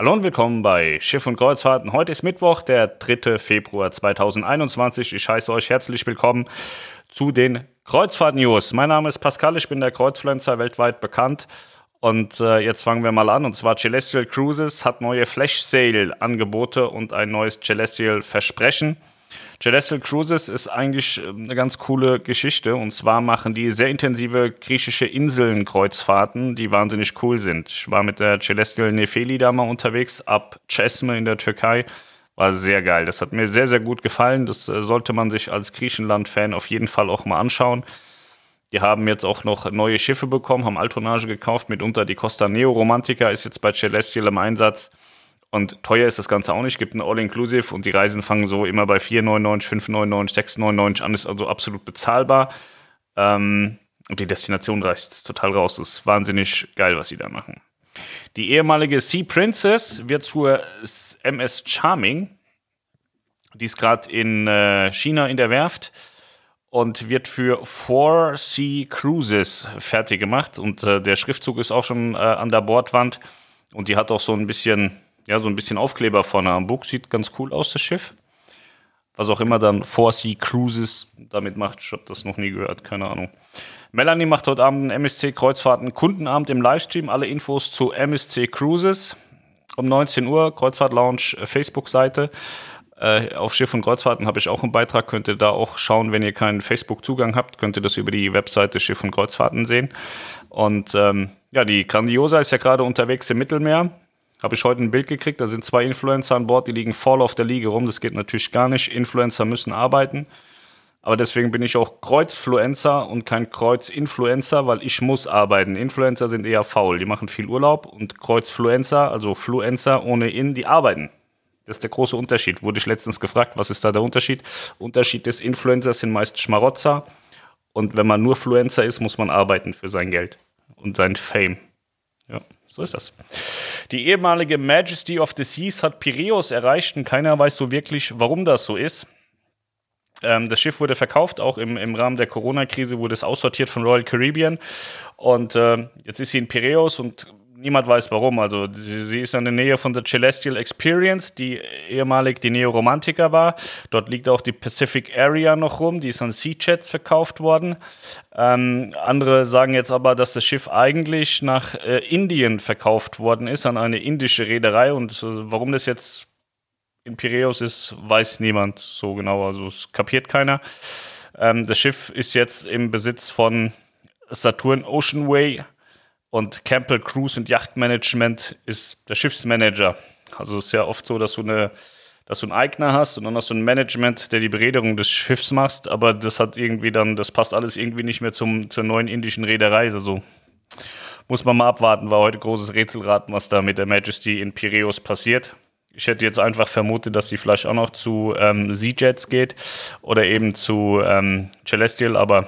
Hallo und willkommen bei Schiff und Kreuzfahrten. Heute ist Mittwoch, der 3. Februar 2021. Ich heiße euch herzlich willkommen zu den Kreuzfahrt-News. Mein Name ist Pascal, ich bin der Kreuzfluencer weltweit bekannt. Und äh, jetzt fangen wir mal an. Und zwar Celestial Cruises hat neue Flash Sale Angebote und ein neues Celestial Versprechen. Celestial Cruises ist eigentlich ähm, eine ganz coole Geschichte. Und zwar machen die sehr intensive griechische Inseln-Kreuzfahrten, die wahnsinnig cool sind. Ich war mit der Celestial Nefeli da mal unterwegs, ab Cesme in der Türkei. War sehr geil. Das hat mir sehr, sehr gut gefallen. Das äh, sollte man sich als Griechenland-Fan auf jeden Fall auch mal anschauen. Die haben jetzt auch noch neue Schiffe bekommen, haben Altonage gekauft, mitunter die Costa Neo Romantica ist jetzt bei Celestial im Einsatz. Und teuer ist das Ganze auch nicht. Gibt ein All-Inclusive und die Reisen fangen so immer bei 4,99, 5,99, 6,99 an. Ist also absolut bezahlbar. Ähm, und die Destination reicht total raus. Das ist wahnsinnig geil, was sie da machen. Die ehemalige Sea Princess wird zur MS Charming. Die ist gerade in äh, China in der Werft und wird für Four Sea Cruises fertig gemacht. Und äh, der Schriftzug ist auch schon äh, an der Bordwand. Und die hat auch so ein bisschen ja, so ein bisschen Aufkleber vorne am Bug. Sieht ganz cool aus, das Schiff. Was auch immer dann Four Sea Cruises damit macht. Ich habe das noch nie gehört, keine Ahnung. Melanie macht heute Abend MSC Kreuzfahrten Kundenabend im Livestream. Alle Infos zu MSC Cruises um 19 Uhr, Kreuzfahrt Lounge äh, Facebook-Seite. Äh, auf Schiff und Kreuzfahrten habe ich auch einen Beitrag. Könnt ihr da auch schauen, wenn ihr keinen Facebook-Zugang habt, könnt ihr das über die Webseite Schiff und Kreuzfahrten sehen. Und ähm, ja, die Grandiosa ist ja gerade unterwegs im Mittelmeer. Habe ich heute ein Bild gekriegt, da sind zwei Influencer an Bord, die liegen voll auf der Liege rum. Das geht natürlich gar nicht. Influencer müssen arbeiten. Aber deswegen bin ich auch Kreuzfluencer und kein Kreuzinfluencer, weil ich muss arbeiten. Influencer sind eher faul, die machen viel Urlaub und Kreuzfluencer, also Fluencer ohne In, die arbeiten. Das ist der große Unterschied. Wurde ich letztens gefragt, was ist da der Unterschied? Unterschied des Influencers sind meist Schmarotzer und wenn man nur Fluencer ist, muss man arbeiten für sein Geld und sein Fame. Ja. So ist das. Die ehemalige Majesty of the Seas hat Piräus erreicht und keiner weiß so wirklich, warum das so ist. Ähm, das Schiff wurde verkauft, auch im, im Rahmen der Corona-Krise wurde es aussortiert von Royal Caribbean. Und äh, jetzt ist sie in Piräus und niemand weiß warum. Also sie, sie, ist in der Nähe von der Celestial Experience, die ehemalig die Neo Romantica war. Dort liegt auch die Pacific Area noch rum, die ist an Sea Chats verkauft worden. Ähm, andere sagen jetzt aber, dass das Schiff eigentlich nach äh, Indien verkauft worden ist, an eine indische Reederei. Und äh, warum das jetzt in Piräus ist, weiß niemand so genau. Also es kapiert keiner. Ähm, das Schiff ist jetzt im Besitz von Saturn Oceanway und Campbell Cruise und Yachtmanagement ist der Schiffsmanager. Also es ist ja oft so, dass du eine dass du einen Eigner hast und dann hast du ein Management, der die Bereederung des Schiffs machst, aber das hat irgendwie dann, das passt alles irgendwie nicht mehr zum, zur neuen indischen Reederei. Also muss man mal abwarten, war heute großes Rätselraten, was da mit der Majesty in Piraeus passiert. Ich hätte jetzt einfach vermutet, dass sie vielleicht auch noch zu ähm, Z-Jets geht oder eben zu ähm, Celestial, aber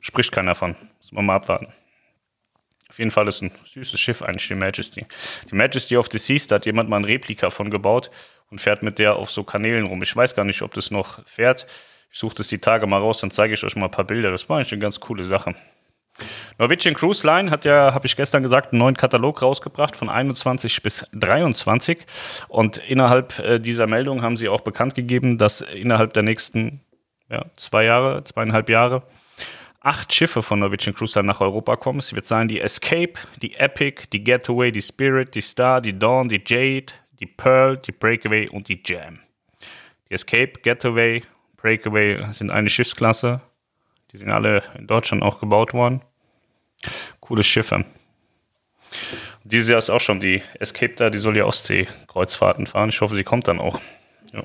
spricht keiner von. Muss man mal abwarten. Auf jeden Fall ist ein süßes Schiff eigentlich, die Majesty. Die Majesty of the Seas, da hat jemand mal ein Replika von gebaut und fährt mit der auf so Kanälen rum. Ich weiß gar nicht, ob das noch fährt. Ich suche das die Tage mal raus, dann zeige ich euch mal ein paar Bilder. Das war eigentlich eine ganz coole Sache. Norwegian Cruise Line hat ja, habe ich gestern gesagt, einen neuen Katalog rausgebracht von 21 bis 23. Und innerhalb äh, dieser Meldung haben sie auch bekannt gegeben, dass innerhalb der nächsten ja, zwei Jahre, zweieinhalb Jahre acht Schiffe von Norwegian Cruise Line nach Europa kommen. Es wird sein die Escape, die Epic, die Getaway, die Spirit, die Star, die Dawn, die Jade, die Pearl, die Breakaway und die Jam. Die Escape, Getaway, Breakaway sind eine Schiffsklasse. Die sind alle in Deutschland auch gebaut worden. Coole Schiffe. Dieses Jahr ist auch schon die Escape da, die soll die Ostsee-Kreuzfahrten fahren. Ich hoffe, sie kommt dann auch. Ja.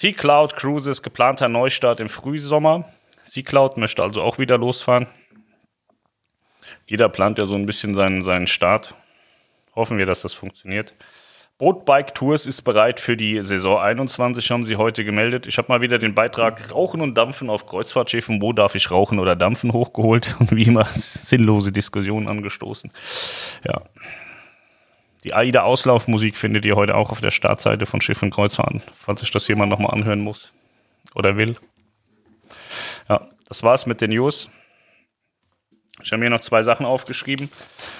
Sea Cloud Cruises geplanter Neustart im Frühsommer. Sea Cloud möchte also auch wieder losfahren. Jeder plant ja so ein bisschen seinen, seinen Start. Hoffen wir, dass das funktioniert. Boatbike Tours ist bereit für die Saison 21, haben sie heute gemeldet. Ich habe mal wieder den Beitrag Rauchen und Dampfen auf Kreuzfahrtschiffen. Wo darf ich rauchen oder dampfen hochgeholt und wie immer sinnlose Diskussionen angestoßen. Ja. Die AIDA-Auslaufmusik findet ihr heute auch auf der Startseite von Schiff und Kreuzfahrten, falls sich das jemand nochmal anhören muss oder will. Ja, das war's mit den News. Ich habe mir noch zwei Sachen aufgeschrieben.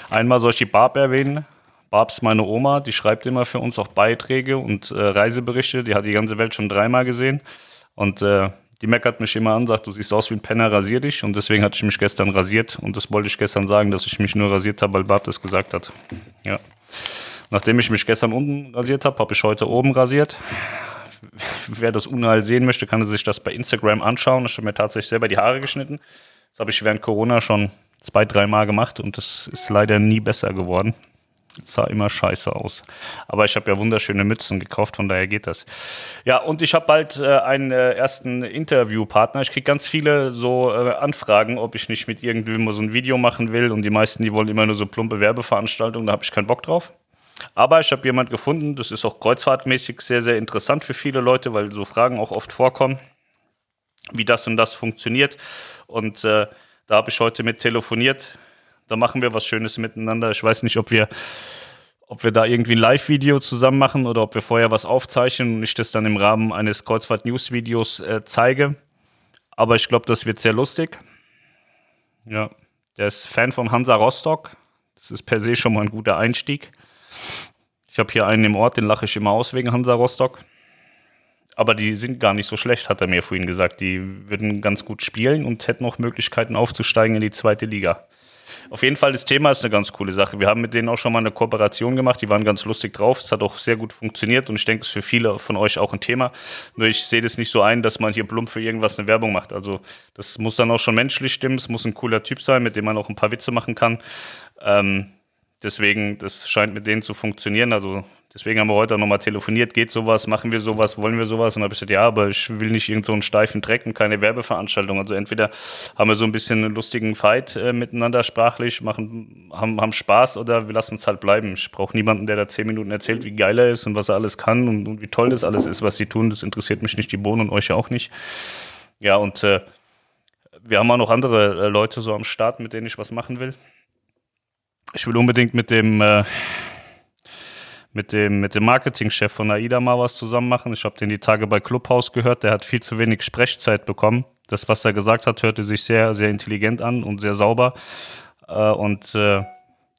Einmal soll ich die Barb erwähnen. Barb ist meine Oma, die schreibt immer für uns auch Beiträge und äh, Reiseberichte. Die hat die ganze Welt schon dreimal gesehen. Und äh, die meckert mich immer an, sagt, du siehst aus wie ein Penner, rasier dich. Und deswegen hatte ich mich gestern rasiert. Und das wollte ich gestern sagen, dass ich mich nur rasiert habe, weil Barb das gesagt hat. Ja. Nachdem ich mich gestern unten rasiert habe, habe ich heute oben rasiert. Wer das Unheil sehen möchte, kann sich das bei Instagram anschauen. Ich habe mir tatsächlich selber die Haare geschnitten. Das habe ich während Corona schon zwei, dreimal gemacht und das ist leider nie besser geworden. Sah immer scheiße aus. Aber ich habe ja wunderschöne Mützen gekauft, von daher geht das. Ja, und ich habe bald äh, einen äh, ersten Interviewpartner. Ich kriege ganz viele so äh, Anfragen, ob ich nicht mit irgendwem mal so ein Video machen will. Und die meisten, die wollen immer nur so plumpe Werbeveranstaltungen, da habe ich keinen Bock drauf. Aber ich habe jemand gefunden, das ist auch kreuzfahrtmäßig sehr, sehr interessant für viele Leute, weil so Fragen auch oft vorkommen, wie das und das funktioniert. Und äh, da habe ich heute mit telefoniert da machen wir was Schönes miteinander. Ich weiß nicht, ob wir, ob wir da irgendwie ein Live-Video zusammen machen oder ob wir vorher was aufzeichnen und ich das dann im Rahmen eines Kreuzfahrt-News-Videos äh, zeige. Aber ich glaube, das wird sehr lustig. Ja, der ist Fan von Hansa Rostock. Das ist per se schon mal ein guter Einstieg. Ich habe hier einen im Ort, den lache ich immer aus wegen Hansa Rostock. Aber die sind gar nicht so schlecht, hat er mir vorhin gesagt. Die würden ganz gut spielen und hätten auch Möglichkeiten aufzusteigen in die zweite Liga. Auf jeden Fall, das Thema ist eine ganz coole Sache. Wir haben mit denen auch schon mal eine Kooperation gemacht. Die waren ganz lustig drauf. Es hat auch sehr gut funktioniert und ich denke, es ist für viele von euch auch ein Thema. Nur ich sehe das nicht so ein, dass man hier plump für irgendwas eine Werbung macht. Also das muss dann auch schon menschlich stimmen. Es muss ein cooler Typ sein, mit dem man auch ein paar Witze machen kann. Ähm, deswegen, das scheint mit denen zu funktionieren. Also Deswegen haben wir heute auch nochmal telefoniert. Geht sowas? Machen wir sowas? Wollen wir sowas? Und dann habe ich gesagt, ja, aber ich will nicht irgendeinen so steifen Dreck und keine Werbeveranstaltung. Also entweder haben wir so ein bisschen einen lustigen Fight äh, miteinander sprachlich, machen, haben, haben Spaß oder wir lassen es halt bleiben. Ich brauche niemanden, der da zehn Minuten erzählt, wie geil er ist und was er alles kann und, und wie toll das alles ist, was sie tun. Das interessiert mich nicht die Bohnen und euch ja auch nicht. Ja, und äh, wir haben auch noch andere äh, Leute so am Start, mit denen ich was machen will. Ich will unbedingt mit dem äh, mit dem, mit dem Marketingchef von AIDA mal was zusammen machen. Ich habe den die Tage bei Clubhouse gehört. Der hat viel zu wenig Sprechzeit bekommen. Das, was er gesagt hat, hörte sich sehr, sehr intelligent an und sehr sauber. Äh, und äh,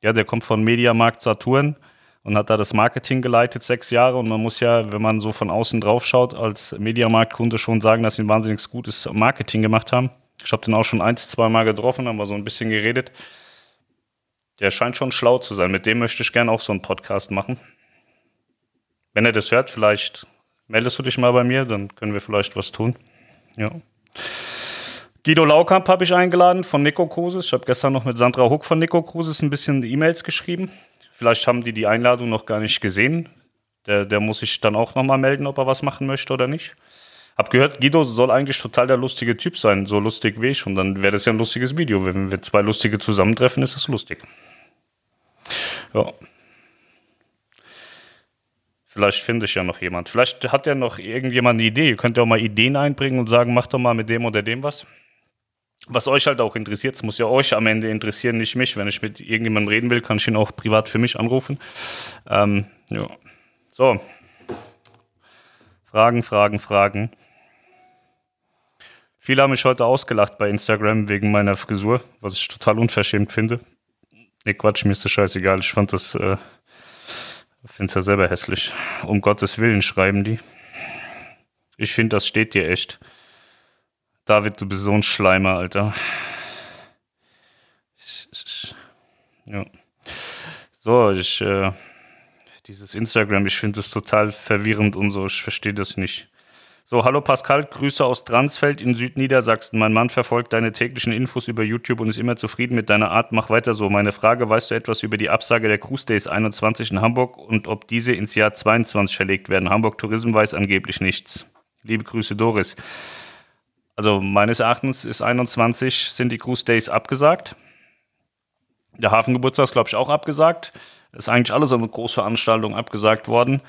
ja, der kommt von Mediamarkt Saturn und hat da das Marketing geleitet sechs Jahre. Und man muss ja, wenn man so von außen drauf schaut, als Mediamarkt-Kunde schon sagen, dass sie ein wahnsinnig gutes Marketing gemacht haben. Ich habe den auch schon ein, zwei Mal getroffen, haben wir so ein bisschen geredet. Der scheint schon schlau zu sein. Mit dem möchte ich gerne auch so einen Podcast machen wenn er das hört, vielleicht meldest du dich mal bei mir, dann können wir vielleicht was tun. Ja. Guido Laukamp habe ich eingeladen von Nico Kruses. Ich habe gestern noch mit Sandra Huck von Nico Kruses ein bisschen E-Mails geschrieben. Vielleicht haben die die Einladung noch gar nicht gesehen. Der, der muss sich dann auch nochmal melden, ob er was machen möchte oder nicht. Hab gehört, Guido soll eigentlich total der lustige Typ sein, so lustig wie ich. Und dann wäre das ja ein lustiges Video. Wenn wir zwei Lustige zusammentreffen, ist das lustig. Ja. Vielleicht finde ich ja noch jemand. Vielleicht hat ja noch irgendjemand eine Idee. Ihr könnt ja auch mal Ideen einbringen und sagen, macht doch mal mit dem oder dem was. Was euch halt auch interessiert, es muss ja euch am Ende interessieren, nicht mich. Wenn ich mit irgendjemandem reden will, kann ich ihn auch privat für mich anrufen. Ähm, ja. So. Fragen, Fragen, Fragen. Viele haben mich heute ausgelacht bei Instagram wegen meiner Frisur, was ich total unverschämt finde. Ne, Quatsch, mir ist das scheißegal. Ich fand das. Äh, es ja selber hässlich. Um Gottes Willen schreiben die. Ich finde, das steht dir echt. David, du bist so ein Schleimer, Alter. Ja. So, ich, äh, dieses Instagram, ich finde es total verwirrend und so. Ich verstehe das nicht. So, hallo Pascal, Grüße aus Dransfeld in Südniedersachsen. Mein Mann verfolgt deine täglichen Infos über YouTube und ist immer zufrieden mit deiner Art. Mach weiter so. Meine Frage, weißt du etwas über die Absage der Cruise Days 21 in Hamburg und ob diese ins Jahr 22 verlegt werden? Hamburg Tourism weiß angeblich nichts. Liebe Grüße, Doris. Also meines Erachtens ist 21 sind die Cruise Days abgesagt. Der Hafengeburtstag ist, glaube ich, auch abgesagt. Ist eigentlich alles so eine Großveranstaltung abgesagt worden.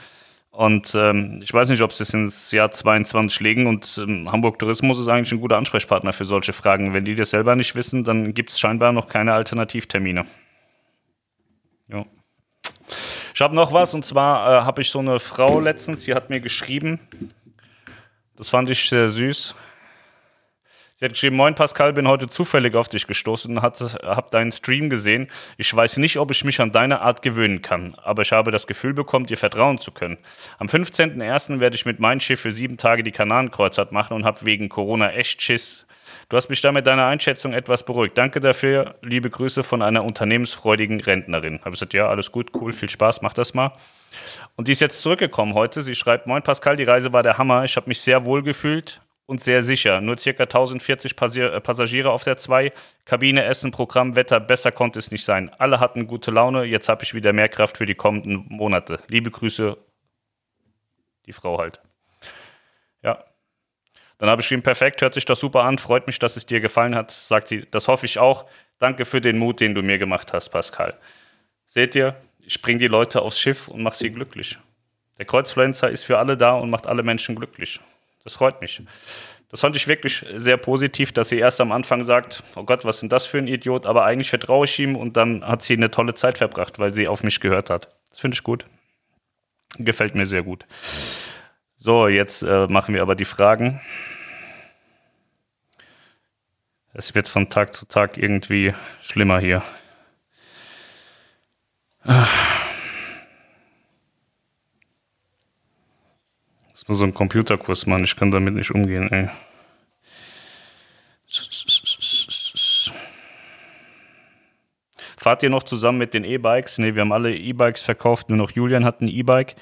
Und ähm, ich weiß nicht, ob sie es ins Jahr 22 legen und ähm, Hamburg Tourismus ist eigentlich ein guter Ansprechpartner für solche Fragen. Wenn die das selber nicht wissen, dann gibt es scheinbar noch keine Alternativtermine. Ja. Ich habe noch was und zwar äh, habe ich so eine Frau letztens, die hat mir geschrieben, das fand ich sehr süß. Sie hat geschrieben, Moin Pascal, bin heute zufällig auf dich gestoßen und habe deinen Stream gesehen. Ich weiß nicht, ob ich mich an deine Art gewöhnen kann, aber ich habe das Gefühl bekommen, dir vertrauen zu können. Am 15.01. werde ich mit meinem Schiff für sieben Tage die Kanarenkreuzfahrt machen und habe wegen Corona echt Schiss. Du hast mich da mit deiner Einschätzung etwas beruhigt. Danke dafür. Liebe Grüße von einer unternehmensfreudigen Rentnerin. Habe gesagt, ja, alles gut, cool, viel Spaß, mach das mal. Und die ist jetzt zurückgekommen heute. Sie schreibt, Moin Pascal, die Reise war der Hammer. Ich habe mich sehr wohl gefühlt und sehr sicher. Nur ca. 1040 äh, Passagiere auf der 2. Kabine, Essen, Programm, Wetter, besser konnte es nicht sein. Alle hatten gute Laune. Jetzt habe ich wieder mehr Kraft für die kommenden Monate. Liebe Grüße, die Frau halt. Ja. Dann habe ich geschrieben, perfekt, hört sich doch super an, freut mich, dass es dir gefallen hat, sagt sie, das hoffe ich auch. Danke für den Mut, den du mir gemacht hast, Pascal. Seht ihr, ich bringe die Leute aufs Schiff und mache sie glücklich. Der Kreuzfluencer ist für alle da und macht alle Menschen glücklich. Das freut mich. Das fand ich wirklich sehr positiv, dass sie erst am Anfang sagt, oh Gott, was denn das für ein Idiot, aber eigentlich vertraue ich ihm und dann hat sie eine tolle Zeit verbracht, weil sie auf mich gehört hat. Das finde ich gut. Gefällt mir sehr gut. So, jetzt äh, machen wir aber die Fragen. Es wird von Tag zu Tag irgendwie schlimmer hier. Ah. Das muss so ein Computerkurs machen, ich kann damit nicht umgehen, ey. Fahrt ihr noch zusammen mit den E-Bikes? Ne, wir haben alle E-Bikes verkauft, nur noch Julian hat ein E-Bike.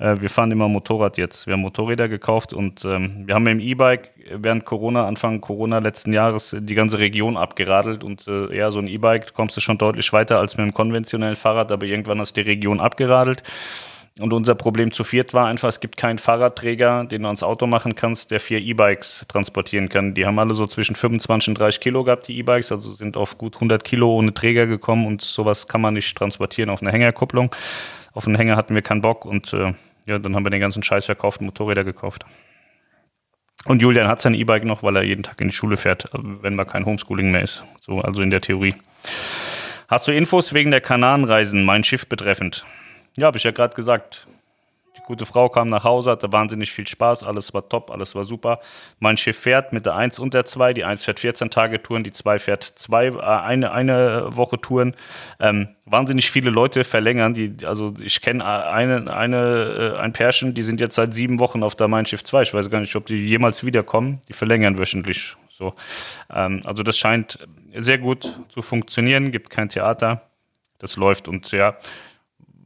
Äh, wir fahren immer Motorrad jetzt. Wir haben Motorräder gekauft und ähm, wir haben dem E-Bike während Corona, Anfang Corona letzten Jahres, die ganze Region abgeradelt und äh, ja, so ein E-Bike kommst du schon deutlich weiter als mit einem konventionellen Fahrrad, aber irgendwann hast du die Region abgeradelt. Und unser Problem zu viert war einfach, es gibt keinen Fahrradträger, den du ans Auto machen kannst, der vier E-Bikes transportieren kann. Die haben alle so zwischen 25 und 30 Kilo gehabt, die E-Bikes, also sind auf gut 100 Kilo ohne Träger gekommen und sowas kann man nicht transportieren auf eine Hängerkupplung. Auf einen Hänger hatten wir keinen Bock und äh, ja, dann haben wir den ganzen Scheiß verkauft Motorräder gekauft. Und Julian hat sein E-Bike noch, weil er jeden Tag in die Schule fährt, wenn mal kein Homeschooling mehr ist. So, also in der Theorie. Hast du Infos wegen der Kanarenreisen, mein Schiff betreffend? Ja, habe ich ja gerade gesagt. Die gute Frau kam nach Hause, hatte wahnsinnig viel Spaß, alles war top, alles war super. Mein Schiff fährt mit der 1 und der 2. Die 1 fährt 14 Tage Touren, die 2 fährt zwei, äh, eine, eine Woche Touren. Ähm, wahnsinnig viele Leute verlängern. Die, also ich kenne eine, eine, äh, ein Pärchen, die sind jetzt seit sieben Wochen auf der Mein Schiff 2. Ich weiß gar nicht, ob die jemals wiederkommen. Die verlängern wöchentlich. So. Ähm, also das scheint sehr gut zu funktionieren, gibt kein Theater. Das läuft und ja,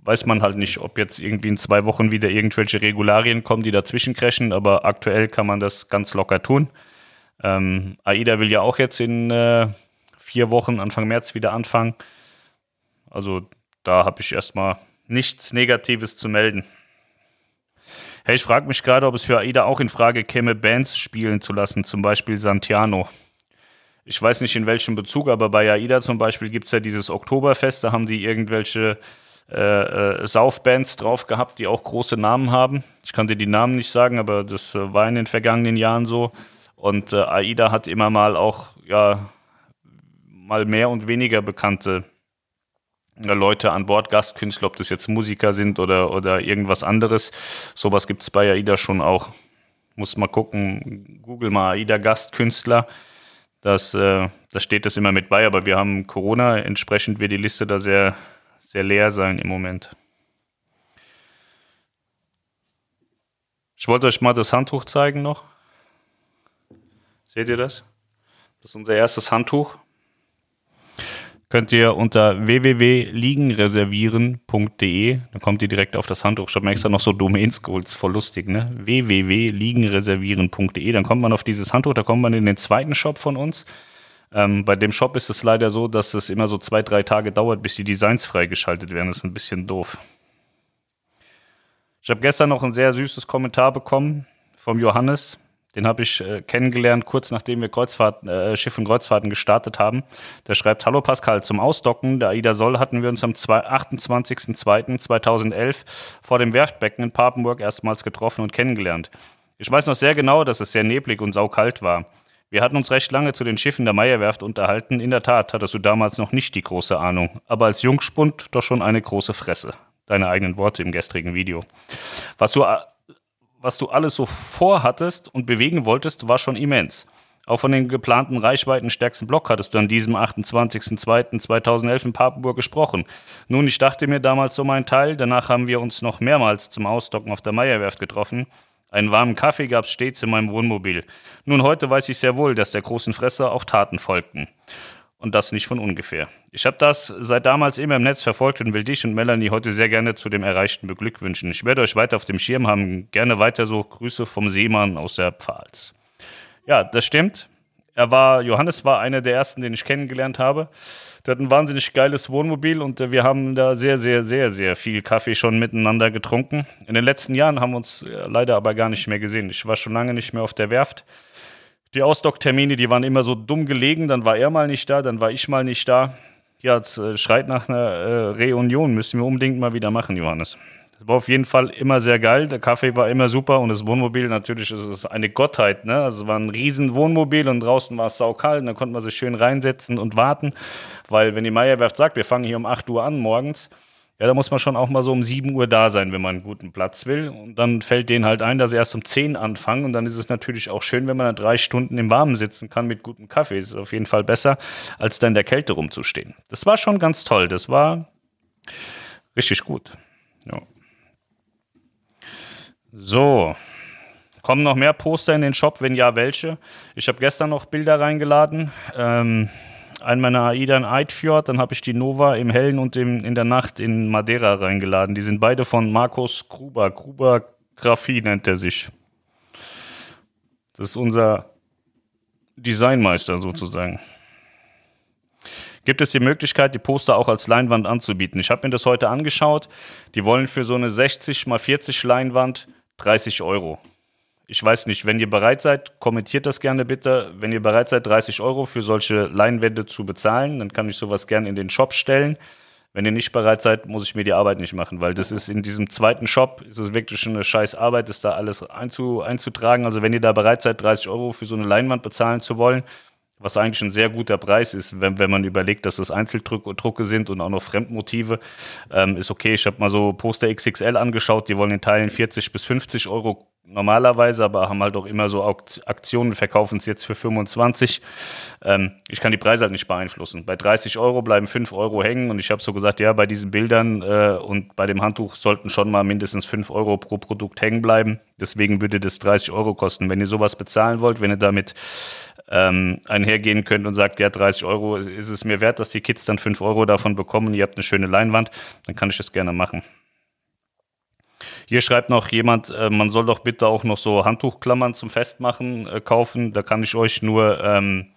weiß man halt nicht, ob jetzt irgendwie in zwei Wochen wieder irgendwelche Regularien kommen, die dazwischen crashen, aber aktuell kann man das ganz locker tun. Ähm, AIDA will ja auch jetzt in äh, vier Wochen, Anfang März wieder anfangen. Also da habe ich erstmal nichts Negatives zu melden. Hey, ich frage mich gerade, ob es für AIDA auch in Frage käme, Bands spielen zu lassen, zum Beispiel Santiano. Ich weiß nicht in welchem Bezug, aber bei AIDA zum Beispiel gibt es ja dieses Oktoberfest, da haben die irgendwelche äh, äh, Saufbands drauf gehabt, die auch große Namen haben. Ich kann dir die Namen nicht sagen, aber das äh, war in den vergangenen Jahren so. Und äh, AIDA hat immer mal auch, ja, mal mehr und weniger bekannte äh, Leute an Bord, Gastkünstler, ob das jetzt Musiker sind oder, oder irgendwas anderes. Sowas gibt es bei AIDA schon auch. Muss mal gucken, google mal AIDA Gastkünstler. Das, äh, da steht das immer mit bei, aber wir haben Corona, entsprechend wird die Liste da sehr, sehr leer sein im Moment. Ich wollte euch mal das Handtuch zeigen noch. Seht ihr das? Das ist unser erstes Handtuch. Könnt ihr unter www.liegenreservieren.de, dann kommt ihr direkt auf das Handtuch. Ich habe mir extra noch so Domains geholt, ist voll lustig, ne? www.liegenreservieren.de, dann kommt man auf dieses Handtuch, da kommt man in den zweiten Shop von uns. Ähm, bei dem Shop ist es leider so, dass es immer so zwei, drei Tage dauert, bis die Designs freigeschaltet werden. Das ist ein bisschen doof. Ich habe gestern noch ein sehr süßes Kommentar bekommen vom Johannes. Den habe ich äh, kennengelernt, kurz nachdem wir Kreuzfahrt, äh, Schiff und Kreuzfahrten gestartet haben. Der schreibt: Hallo Pascal, zum Ausdocken der Aida Soll hatten wir uns am 28.02.2011 vor dem Werftbecken in Papenburg erstmals getroffen und kennengelernt. Ich weiß noch sehr genau, dass es sehr neblig und saukalt war. Wir hatten uns recht lange zu den Schiffen der Meierwerft unterhalten. In der Tat hattest du damals noch nicht die große Ahnung, aber als Jungspund doch schon eine große Fresse. Deine eigenen Worte im gestrigen Video. Was du, was du alles so vorhattest und bewegen wolltest, war schon immens. Auch von den geplanten reichweitenstärksten Block hattest du an diesem 28.02.2011 in Papenburg gesprochen. Nun, ich dachte mir damals so mein Teil, danach haben wir uns noch mehrmals zum Ausdocken auf der Meierwerft getroffen. Einen warmen Kaffee gab es stets in meinem Wohnmobil. Nun, heute weiß ich sehr wohl, dass der großen Fresse auch Taten folgten. Und das nicht von ungefähr. Ich habe das seit damals immer im Netz verfolgt und will dich und Melanie heute sehr gerne zu dem Erreichten beglückwünschen. Ich werde euch weiter auf dem Schirm haben. Gerne weiter so. Grüße vom Seemann aus der Pfalz. Ja, das stimmt. Er war, Johannes war einer der ersten, den ich kennengelernt habe. Der hat ein wahnsinnig geiles Wohnmobil und wir haben da sehr, sehr, sehr, sehr viel Kaffee schon miteinander getrunken. In den letzten Jahren haben wir uns leider aber gar nicht mehr gesehen. Ich war schon lange nicht mehr auf der Werft. Die Ausdocktermine, die waren immer so dumm gelegen. Dann war er mal nicht da, dann war ich mal nicht da. Ja, es äh, schreit nach einer äh, Reunion. Müssen wir unbedingt mal wieder machen, Johannes. Es war auf jeden Fall immer sehr geil. Der Kaffee war immer super und das Wohnmobil natürlich ist es eine Gottheit. Ne? Also es war ein riesen Wohnmobil und draußen war es saukalt. Und da konnte man sich schön reinsetzen und warten, weil wenn die Meierwerft sagt, wir fangen hier um 8 Uhr an morgens, ja, da muss man schon auch mal so um 7 Uhr da sein, wenn man einen guten Platz will. Und dann fällt denen halt ein, dass sie erst um 10 anfangen. Und dann ist es natürlich auch schön, wenn man dann drei Stunden im Warmen sitzen kann mit gutem Kaffee. Das ist auf jeden Fall besser, als da in der Kälte rumzustehen. Das war schon ganz toll. Das war richtig gut. Ja. So. Kommen noch mehr Poster in den Shop? Wenn ja, welche? Ich habe gestern noch Bilder reingeladen. Ähm, einen meiner AIDA in Eidfjord, dann habe ich die Nova im Hellen und im, in der Nacht in Madeira reingeladen. Die sind beide von Markus Gruber. Gruber Graphie nennt er sich. Das ist unser Designmeister sozusagen. Gibt es die Möglichkeit, die Poster auch als Leinwand anzubieten? Ich habe mir das heute angeschaut. Die wollen für so eine 60 x 40 Leinwand 30 Euro ich weiß nicht, wenn ihr bereit seid, kommentiert das gerne bitte. Wenn ihr bereit seid, 30 Euro für solche Leinwände zu bezahlen, dann kann ich sowas gerne in den Shop stellen. Wenn ihr nicht bereit seid, muss ich mir die Arbeit nicht machen, weil das ist in diesem zweiten Shop, ist es wirklich eine scheiß Arbeit, ist da alles einzu, einzutragen. Also wenn ihr da bereit seid, 30 Euro für so eine Leinwand bezahlen zu wollen, was eigentlich ein sehr guter Preis ist, wenn, wenn man überlegt, dass das Einzeldrucke sind und auch noch Fremdmotive, ähm, ist okay. Ich habe mal so Poster XXL angeschaut, die wollen in Teilen 40 bis 50 Euro normalerweise, aber haben halt auch immer so Aktionen, verkaufen es jetzt für 25. Ähm, ich kann die Preise halt nicht beeinflussen. Bei 30 Euro bleiben 5 Euro hängen und ich habe so gesagt, ja, bei diesen Bildern äh, und bei dem Handtuch sollten schon mal mindestens 5 Euro pro Produkt hängen bleiben. Deswegen würde das 30 Euro kosten. Wenn ihr sowas bezahlen wollt, wenn ihr damit ähm, einhergehen könnt und sagt, ja, 30 Euro ist es mir wert, dass die Kids dann 5 Euro davon bekommen, ihr habt eine schöne Leinwand, dann kann ich das gerne machen. Hier schreibt noch jemand, äh, man soll doch bitte auch noch so Handtuchklammern zum Festmachen äh, kaufen. Da kann ich euch nur ähm,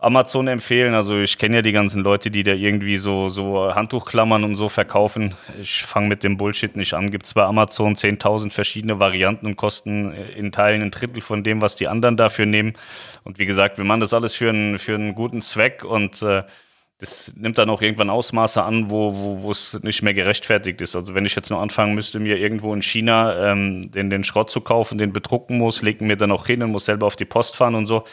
Amazon empfehlen. Also ich kenne ja die ganzen Leute, die da irgendwie so, so Handtuchklammern und so verkaufen. Ich fange mit dem Bullshit nicht an. Gibt zwar Amazon 10.000 verschiedene Varianten und kosten in Teilen ein Drittel von dem, was die anderen dafür nehmen. Und wie gesagt, wir machen das alles für einen, für einen guten Zweck und äh, das nimmt dann auch irgendwann Ausmaße an, wo, wo, es nicht mehr gerechtfertigt ist. Also wenn ich jetzt nur anfangen müsste, mir irgendwo in China ähm, den, den Schrott zu kaufen, den bedrucken muss, legen mir dann auch hin und muss selber auf die Post fahren und so,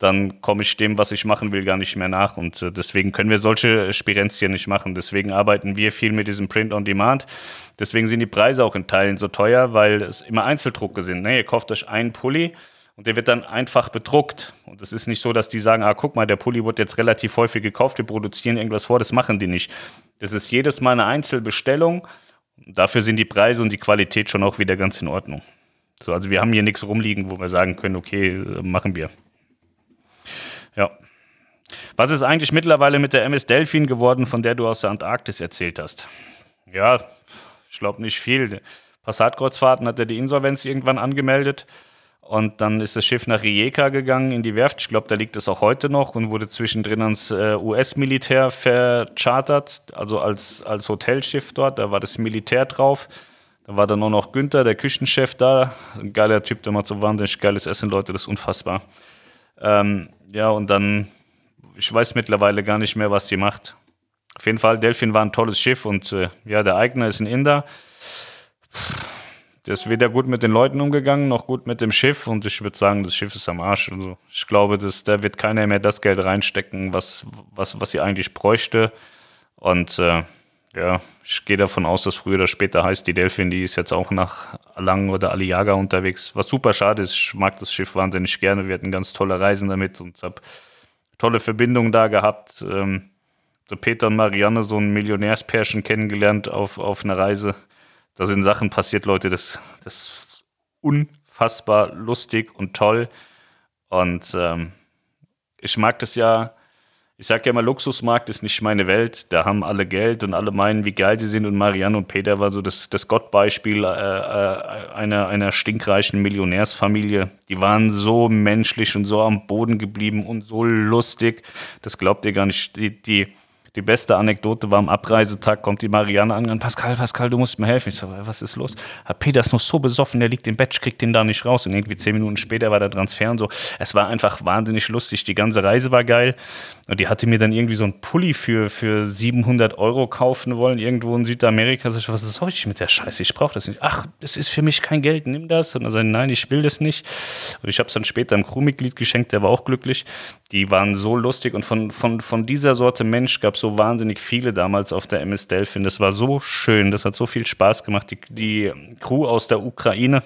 dann komme ich dem, was ich machen will, gar nicht mehr nach. Und äh, deswegen können wir solche Spirenzien nicht machen. Deswegen arbeiten wir viel mit diesem Print on Demand. Deswegen sind die Preise auch in Teilen so teuer, weil es immer Einzeldrucke sind. Ne? Ihr kauft euch einen Pulli und der wird dann einfach bedruckt. Und es ist nicht so, dass die sagen, ah, guck mal, der Pulli wird jetzt relativ häufig gekauft, wir produzieren irgendwas vor, das machen die nicht. Das ist jedes Mal eine Einzelbestellung. Dafür sind die Preise und die Qualität schon auch wieder ganz in Ordnung. So, also wir haben hier nichts rumliegen, wo wir sagen können, okay, machen wir. Ja. Was ist eigentlich mittlerweile mit der MS Delphin geworden, von der du aus der Antarktis erzählt hast? Ja, ich glaube nicht viel. Passatkreuzfahrten hat er die Insolvenz irgendwann angemeldet. Und dann ist das Schiff nach Rijeka gegangen in die Werft. Ich glaube, da liegt es auch heute noch und wurde zwischendrin ans äh, US-Militär verchartert, also als, als Hotelschiff dort. Da war das Militär drauf. Da war dann nur noch Günther, der Küchenchef da. Ein geiler Typ, der macht so wahnsinnig geiles Essen, Leute, das ist unfassbar. Ähm, ja, und dann, ich weiß mittlerweile gar nicht mehr, was die macht. Auf jeden Fall, Delphin war ein tolles Schiff und äh, ja, der Eigner ist ein Inder. Pff der ist weder gut mit den Leuten umgegangen, noch gut mit dem Schiff. Und ich würde sagen, das Schiff ist am Arsch. Also ich glaube, dass, da wird keiner mehr das Geld reinstecken, was, was, was sie eigentlich bräuchte. Und äh, ja, ich gehe davon aus, dass früher oder später heißt, die Delfin, die ist jetzt auch nach Alang oder Aliaga unterwegs. Was super schade ist, ich mag das Schiff wahnsinnig gerne. Wir hatten ganz tolle Reisen damit und habe tolle Verbindungen da gehabt. Ähm, Peter und Marianne, so ein Millionärspärchen kennengelernt auf, auf einer Reise. Da sind Sachen passiert, Leute, das, das ist unfassbar lustig und toll. Und ähm, ich mag das ja, ich sage ja immer, Luxusmarkt ist nicht meine Welt. Da haben alle Geld und alle meinen, wie geil sie sind. Und Marianne und Peter war so das, das Gottbeispiel äh, äh, einer, einer stinkreichen Millionärsfamilie. Die waren so menschlich und so am Boden geblieben und so lustig. Das glaubt ihr gar nicht. Die, die, die beste Anekdote war am Abreisetag, kommt die Marianne an und Pascal, Pascal, du musst mir helfen. Ich so, was ist los? Herr Peter ist noch so besoffen, der liegt im Bett, ich krieg den da nicht raus. Und irgendwie zehn Minuten später war der Transfer und so. Es war einfach wahnsinnig lustig. Die ganze Reise war geil. Und die hatte mir dann irgendwie so einen Pulli für, für 700 Euro kaufen wollen, irgendwo in Südamerika. Ich, was soll ich mit der Scheiße? Ich brauche das nicht. Ach, das ist für mich kein Geld, nimm das. Und dann sagte, nein, ich will das nicht. Und ich habe es dann später einem Crewmitglied geschenkt, der war auch glücklich. Die waren so lustig und von, von, von dieser Sorte Mensch gab es so wahnsinnig viele damals auf der MS Delphin. Das war so schön, das hat so viel Spaß gemacht. Die, die Crew aus der Ukraine,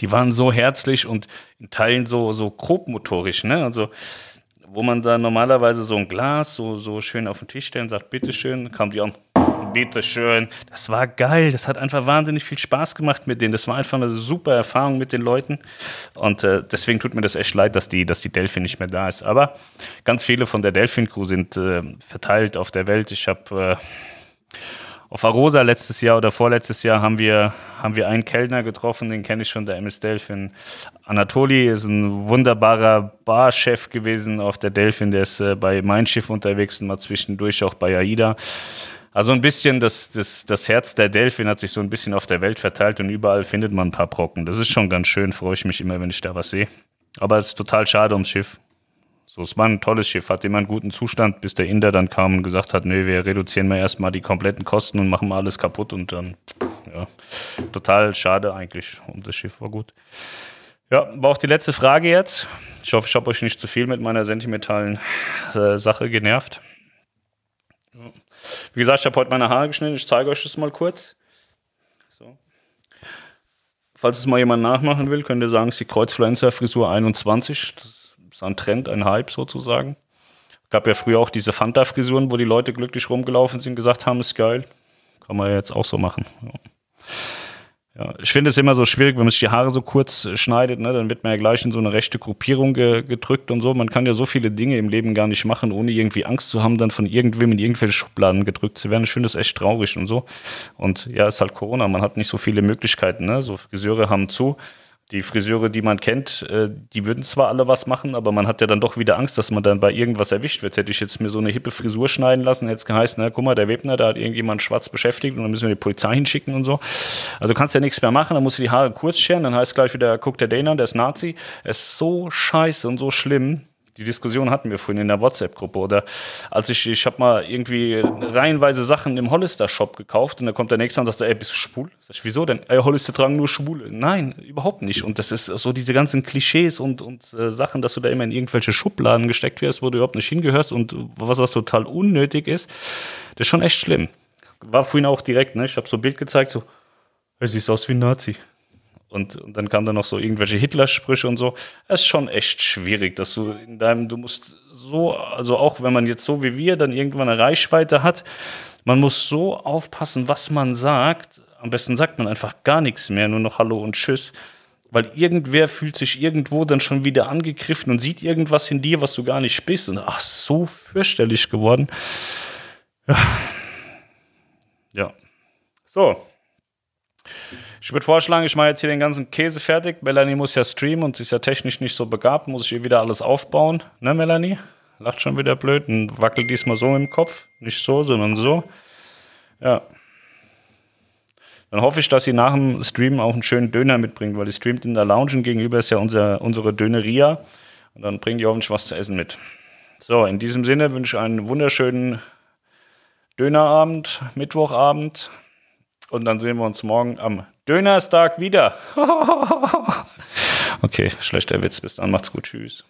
die waren so herzlich und in Teilen so, so grobmotorisch. Ne? Also, wo man da normalerweise so ein Glas so, so schön auf den Tisch stellt und sagt, bitteschön, kam die an, bitteschön. Das war geil, das hat einfach wahnsinnig viel Spaß gemacht mit denen. Das war einfach eine super Erfahrung mit den Leuten. Und äh, deswegen tut mir das echt leid, dass die, dass die Delphin nicht mehr da ist. Aber ganz viele von der Delphin-Crew sind äh, verteilt auf der Welt. Ich habe äh, auf Arosa letztes Jahr oder vorletztes Jahr haben wir, haben wir einen Kellner getroffen, den kenne ich schon, der MS Delphin. Anatoli ist ein wunderbarer Barchef gewesen auf der Delphin, der ist äh, bei Mein Schiff unterwegs und mal zwischendurch auch bei AIDA. Also ein bisschen das, das, das Herz der Delphin hat sich so ein bisschen auf der Welt verteilt und überall findet man ein paar Brocken. Das ist schon ganz schön, freue ich mich immer, wenn ich da was sehe. Aber es ist total schade ums Schiff. So, es war ein tolles Schiff, hat immer einen guten Zustand, bis der Inder dann kam und gesagt hat, nee, wir reduzieren mal erstmal die kompletten Kosten und machen mal alles kaputt und dann, ja, total schade eigentlich. Und das Schiff war gut. Ja, war auch die letzte Frage jetzt. Ich hoffe, ich habe euch nicht zu viel mit meiner sentimentalen äh, Sache genervt. Wie gesagt, ich habe heute meine Haare geschnitten. Ich zeige euch das mal kurz. So. Falls es mal jemand nachmachen will, könnt ihr sagen, es ist die Kreuzfluencer-Frisur 21. Das ist ein Trend, ein Hype sozusagen. Gab ja früher auch diese Fanta-Frisuren, wo die Leute glücklich rumgelaufen sind und gesagt haben, ist geil. Kann man jetzt auch so machen. Ja. Ja, ich finde es immer so schwierig, wenn man sich die Haare so kurz schneidet, ne, dann wird man ja gleich in so eine rechte Gruppierung ge gedrückt und so. Man kann ja so viele Dinge im Leben gar nicht machen, ohne irgendwie Angst zu haben, dann von irgendwem in irgendwelche Schubladen gedrückt zu werden. Ich finde das echt traurig und so. Und ja, ist halt Corona, man hat nicht so viele Möglichkeiten, ne? So Friseure haben zu. Die Friseure, die man kennt, äh, die würden zwar alle was machen, aber man hat ja dann doch wieder Angst, dass man dann bei irgendwas erwischt wird. Hätte ich jetzt mir so eine hippe Frisur schneiden lassen, hätte es geheißen, na, guck mal, der Webner, da hat irgendjemand schwarz beschäftigt und dann müssen wir die Polizei hinschicken und so. Also du kannst ja nichts mehr machen, dann musst du die Haare kurz scheren, dann heißt gleich wieder, guck der Dana, der ist Nazi. Es ist so scheiße und so schlimm. Die Diskussion hatten wir vorhin in der WhatsApp-Gruppe. Oder als ich, ich habe mal irgendwie reihenweise Sachen im Hollister-Shop gekauft und dann kommt der Nächste und sagt, ey, bist du schwul? Sag ich, wieso denn? Ey, Hollister tragen nur Schwule. Nein, überhaupt nicht. Und das ist so diese ganzen Klischees und, und äh, Sachen, dass du da immer in irgendwelche Schubladen gesteckt wirst, wo du überhaupt nicht hingehörst und was das total unnötig ist. Das ist schon echt schlimm. War vorhin auch direkt, ne? Ich habe so ein Bild gezeigt, so, er sieht aus wie ein Nazi. Und, und dann kam da noch so irgendwelche Hitler-Sprüche und so. Es ist schon echt schwierig, dass du in deinem, du musst so, also auch wenn man jetzt so wie wir dann irgendwann eine Reichweite hat, man muss so aufpassen, was man sagt. Am besten sagt man einfach gar nichts mehr, nur noch Hallo und Tschüss. Weil irgendwer fühlt sich irgendwo dann schon wieder angegriffen und sieht irgendwas in dir, was du gar nicht bist. Und ach, so fürchterlich geworden. Ja. Ja. So. Ich würde vorschlagen, ich mache jetzt hier den ganzen Käse fertig. Melanie muss ja streamen und sie ist ja technisch nicht so begabt, muss ich ihr wieder alles aufbauen. Ne, Melanie? Lacht schon wieder blöd und wackelt diesmal so im Kopf. Nicht so, sondern so. Ja. Dann hoffe ich, dass sie nach dem Stream auch einen schönen Döner mitbringt, weil die streamt in der Lounge und gegenüber ist ja unser, unsere Döneria. Und dann bringt die hoffentlich was zu essen mit. So, in diesem Sinne wünsche ich einen wunderschönen Dönerabend, Mittwochabend. Und dann sehen wir uns morgen am Dönerstag wieder. okay, schlechter Witz. Bis dann. Macht's gut. Tschüss.